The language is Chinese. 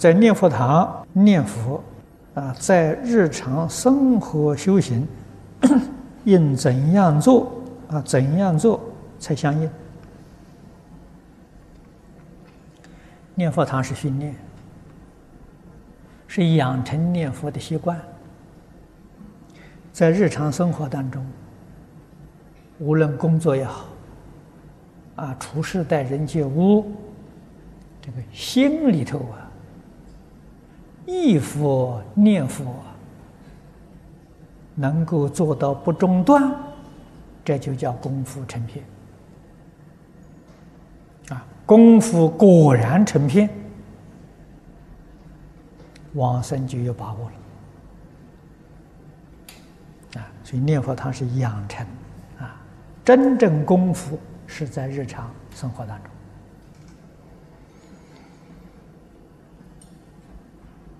在念佛堂念佛啊，在日常生活修行，应怎样做啊？怎样做才相应？念佛堂是训练，是养成念佛的习惯。在日常生活当中，无论工作也好，啊，处事待人接物，这个心里头啊。忆佛念佛，能够做到不中断，这就叫功夫成片。啊，功夫果然成片，往生就有把握了。啊，所以念佛它是养成，啊，真正功夫是在日常生活当中。